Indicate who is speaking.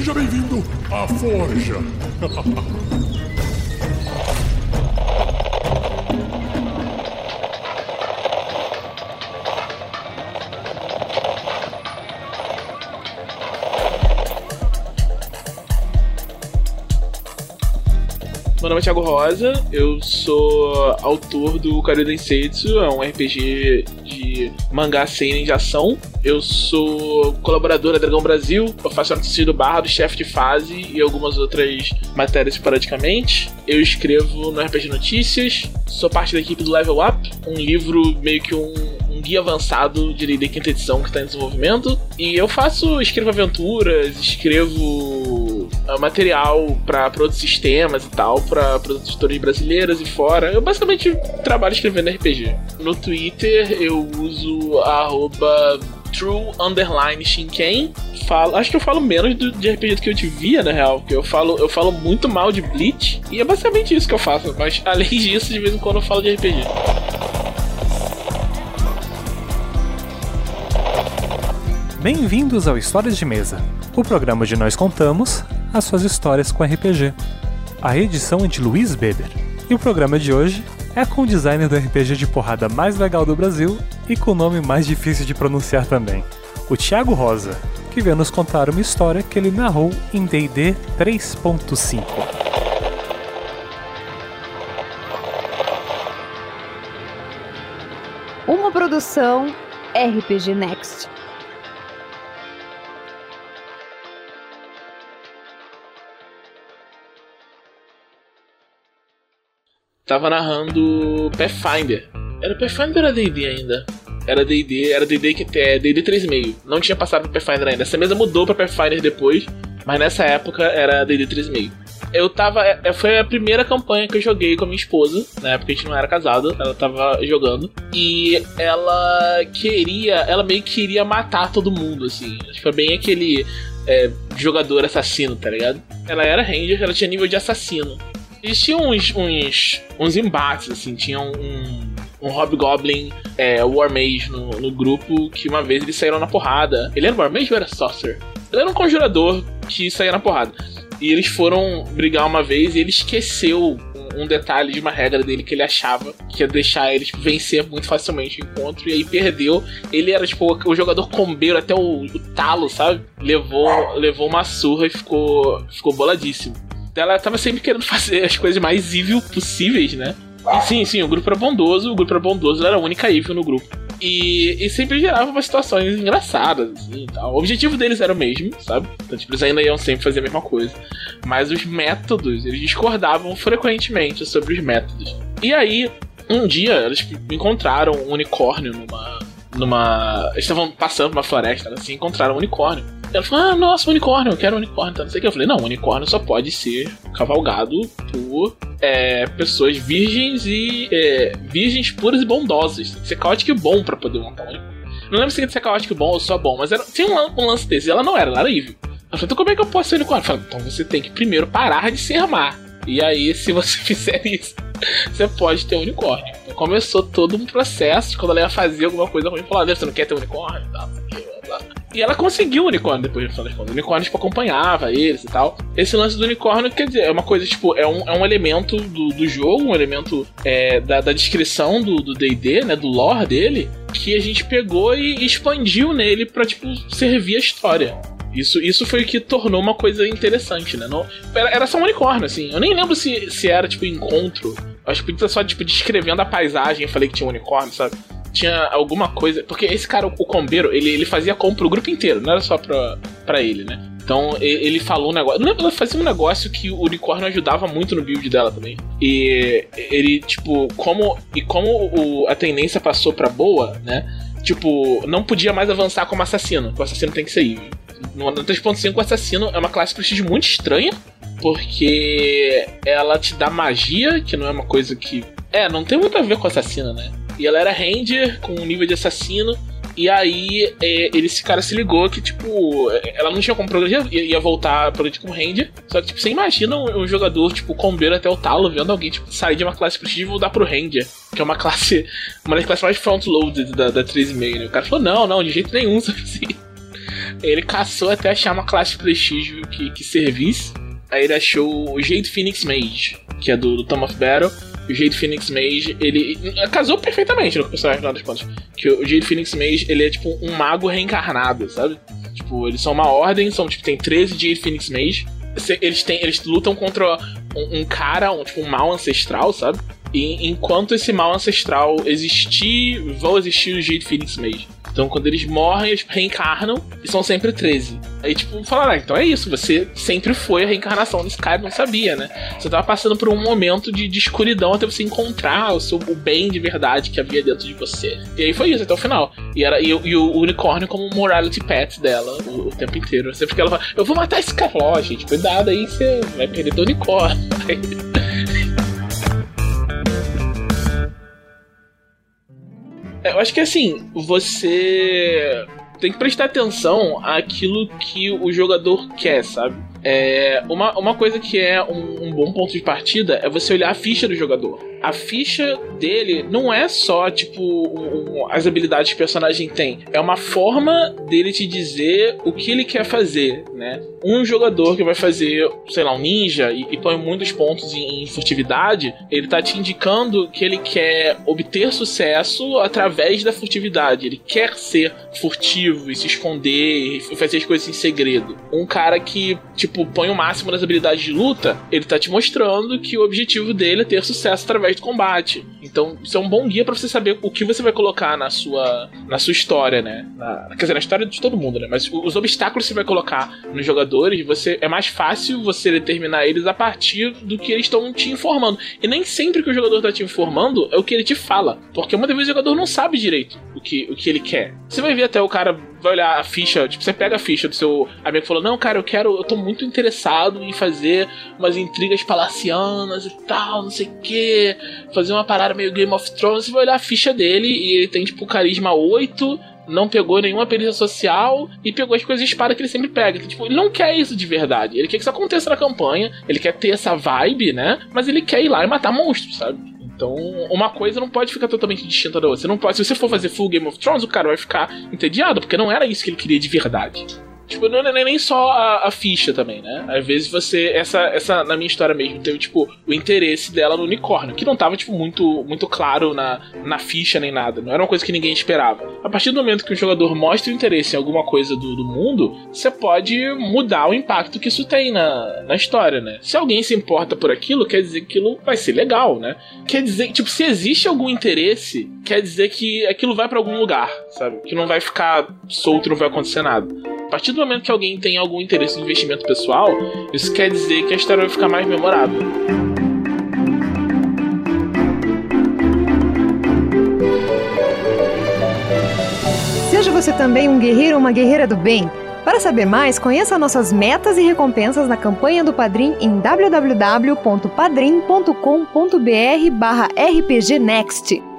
Speaker 1: Seja bem-vindo à Forja.
Speaker 2: Meu nome é Thiago Rosa, eu sou autor do Karu Densetsu, é um RPG de mangá seinen de ação. Eu sou colaborador da Dragão Brasil, eu faço notícia do Barra, do chefe de fase e algumas outras matérias esporadicamente. Eu escrevo no RPG Notícias, sou parte da equipe do Level Up, um livro meio que um, um guia avançado de D&D quinta edição que está em desenvolvimento. E eu faço, escrevo aventuras, escrevo uh, material para outros sistemas e tal, para outros editores brasileiras e fora. Eu basicamente trabalho escrevendo RPG. No Twitter eu uso arroba true underline Shinken. Falo, acho que eu falo menos do, de RPG do que eu te via, na real. Porque eu falo, eu falo muito mal de Bleach. E é basicamente isso que eu faço. Mas além disso, de vez em quando eu falo de RPG.
Speaker 3: Bem-vindos ao Histórias de Mesa, o programa onde nós contamos as suas histórias com RPG. A edição é de Luiz Beber. E o programa de hoje é com o designer do RPG de porrada mais legal do Brasil e com o nome mais difícil de pronunciar também, o Thiago Rosa, que veio nos contar uma história que ele narrou em D&D 3.5.
Speaker 4: Uma produção RPG Next.
Speaker 2: Tava narrando Pathfinder. Era Pathfinder ou era D&D ainda? Era D&D, era D&D que é D&D 3.5. Não tinha passado pro Pathfinder ainda. Essa mesa mudou pra Pathfinder depois, mas nessa época era D&D 3.5. Eu tava. é, Foi a primeira campanha que eu joguei com a minha esposa. Na época a gente não era casado, ela tava jogando. E ela queria. Ela meio que queria matar todo mundo, assim. Foi bem aquele é, jogador assassino, tá ligado? Ela era Ranger, ela tinha nível de assassino. Existiam uns, uns, uns embates, assim. Tinha um, um Hobgoblin é, War Mage no, no grupo que uma vez eles saíram na porrada. Ele era War Mage ou era Sorcerer? Ele era um conjurador que saía na porrada. E eles foram brigar uma vez e ele esqueceu um- detalhe de uma regra dele que ele achava que ia deixar ele tipo, vencer muito facilmente o encontro. E aí perdeu. Ele era tipo o jogador combeiro até o, o talo, sabe? Levou, levou uma surra e ficou, ficou boladíssimo. Ela tava sempre querendo fazer as coisas mais evil possíveis, né? E sim, sim, o grupo era bondoso, o grupo era bondoso, ela era a única evil no grupo. E, e sempre gerava umas situações engraçadas, assim, tal. O objetivo deles era o mesmo, sabe? Então, tipo, eles ainda iam sempre fazer a mesma coisa. Mas os métodos, eles discordavam frequentemente sobre os métodos. E aí, um dia, eles encontraram um unicórnio numa. numa. Eles estavam passando uma floresta, assim, encontraram um unicórnio. Ela falou, ah, nossa, unicórnio, eu quero um unicórnio, tá, não sei o que. Eu falei, não, unicórnio só pode ser cavalgado por é, pessoas virgens e. é, virgens puras e bondosas. Tem que ser caótico e bom pra poder montar um unicórnio. Não lembro se ser caótico bom ou só bom, mas era, tinha um, lan- um lance desse. E ela não era, ela era evil. Ela falou, então como é que eu posso ser unicórnio? Eu falei, então você tem que primeiro parar de ser má. E aí, se você fizer isso, você pode ter um unicórnio. Então começou todo um processo quando ela ia fazer alguma coisa ruim, falar, você não quer ter um unicórnio? tal, não sei o blá. E ela conseguiu o unicórnio depois, no final das contas. O unicórnio, tipo, acompanhava eles e tal. Esse lance do unicórnio, quer dizer, é uma coisa, tipo, é um, é um elemento do, do jogo, um elemento é, da, da descrição do D&D, né, do lore dele, que a gente pegou e expandiu nele pra, tipo, servir a história. Isso, isso foi o que tornou uma coisa interessante, né? Não, era, era só um unicórnio, assim. Eu nem lembro se, se era, tipo, encontro. Acho que podia só, tipo, descrevendo a paisagem. Eu falei que tinha um unicórnio, sabe? Tinha alguma coisa. Porque esse cara, o combeiro, ele, ele fazia compra pro grupo inteiro, não era só pra, pra ele, né? Então ele falou um negócio. Não ela fazia um negócio que o unicórnio ajudava muito no build dela também. E ele, tipo, como. E como o, a tendência passou pra boa, né? Tipo, não podia mais avançar como assassino. O assassino tem que evil. No no 3.5, o assassino é uma classe prestígio muito estranha. Porque ela te dá magia, que não é uma coisa que. É, não tem muito a ver com assassino, né? E ela era Ranger com um nível de assassino. E aí, é, ele, esse cara se ligou que, tipo, ela não tinha como progredir, ia, ia voltar a progredir como Ranger. Só que, tipo, você imagina um, um jogador, tipo, combeiro até o talo, vendo alguém, tipo, sair de uma classe prestígio e voltar pro Ranger. Que é uma classe, uma das classes mais front-loaded da, da 3,5, né? O cara falou, não, não, de jeito nenhum, assim. Ele caçou até achar uma classe prestígio que, que servisse. Aí ele achou o Jade Phoenix Mage, que é do, do Tom of Battle. O Jade Phoenix Mage, ele casou perfeitamente no personagem, final das contas. Que o Jade Phoenix Mage, ele é tipo um mago reencarnado, sabe? Tipo, eles são uma ordem, são tipo, tem 13 Jade Phoenix Mage. Eles, têm, eles lutam contra um, um cara, um, tipo, um mal ancestral, sabe? E enquanto esse mal ancestral existir, vão existir os Jade Phoenix Mage. Então, quando eles morrem, eles reencarnam e são sempre 13. Aí, tipo, falaram, ah, então é isso, você sempre foi a reencarnação desse cara, não sabia, né? Você tava passando por um momento de, de escuridão até você encontrar o seu o bem de verdade que havia dentro de você. E aí foi isso, até o final. E, era, e, e o unicórnio como morality pet dela o, o, tempo inteiro. Sempre que ela fala, eu vou matar esse cara. Ó, gente, cuidado aí, você vai perder do unicórnio. Eu acho que assim, você tem que prestar atenção àquilo que o jogador quer, sabe? É, uma, uma coisa que é um, um, bom ponto de partida é você olhar a ficha do jogador. A ficha dele não é só, tipo, um, as habilidades que o personagem tem. É uma forma dele te dizer o que ele quer fazer, né? Um jogador que vai fazer, sei lá, um ninja e, e põe muitos pontos em, em furtividade, ele tá te indicando que ele quer obter sucesso através da furtividade. Ele quer ser furtivo e se esconder e fazer as coisas em segredo. Um cara que, tipo, põe o máximo nas habilidades de luta, ele tá te mostrando que o objetivo dele é ter sucesso através do combate. Então, isso é um bom guia para você saber o que você vai colocar na sua, na sua história, né? Na, quer dizer, na história de todo mundo, né? Mas os obstáculos que você vai colocar nos jogadores, você é mais fácil você determinar eles a partir do que eles estão te informando. E nem sempre que o jogador tá te informando é o que ele te fala. Porque muitas vezes o jogador não sabe direito o que, o que ele quer. Você vai ver até o cara vai olhar a ficha, tipo, você pega a ficha do seu amigo e falou: Não, cara, eu quero, eu tô muito interessado em fazer umas intrigas palacianas e tal, não sei o que, fazer uma parada meio Game of Thrones. Você vai olhar a ficha dele e ele tem, tipo, carisma 8, não pegou nenhuma perícia social e pegou as coisas de espada que ele sempre pega. Então, tipo, ele não quer isso de verdade. Ele quer que isso aconteça na campanha, ele quer ter essa vibe, né? Mas ele quer ir lá e matar monstros, sabe? Então, uma coisa não pode ficar totalmente distinta da outra. Você não pode, se você for fazer full Game of Thrones, o cara vai ficar entediado, porque não era isso que ele queria de verdade. Tipo, não é nem só a, a, ficha também, né? Às vezes você. Essa, essa, na minha história mesmo, teve, tipo, o interesse dela no unicórnio, que não tava, tipo, muito, muito claro na, na ficha nem nada. Não era uma coisa que ninguém esperava. A partir do momento que o jogador mostra o interesse em alguma coisa do, do mundo, você pode mudar o impacto que isso tem na, na história, né? Se alguém se importa por aquilo, quer dizer que aquilo vai ser legal, né? Quer dizer, tipo, se existe algum interesse, quer dizer que aquilo vai para algum lugar, sabe? Que não vai ficar solto, não vai acontecer nada. Partir do momento que alguém tem algum interesse no investimento pessoal, isso quer dizer que a história vai ficar mais memorável.
Speaker 4: Seja você também um guerreiro ou uma guerreira do bem. Para saber mais, conheça nossas metas e recompensas na campanha do Padrim em www.padrim.com.br barra rpgnext.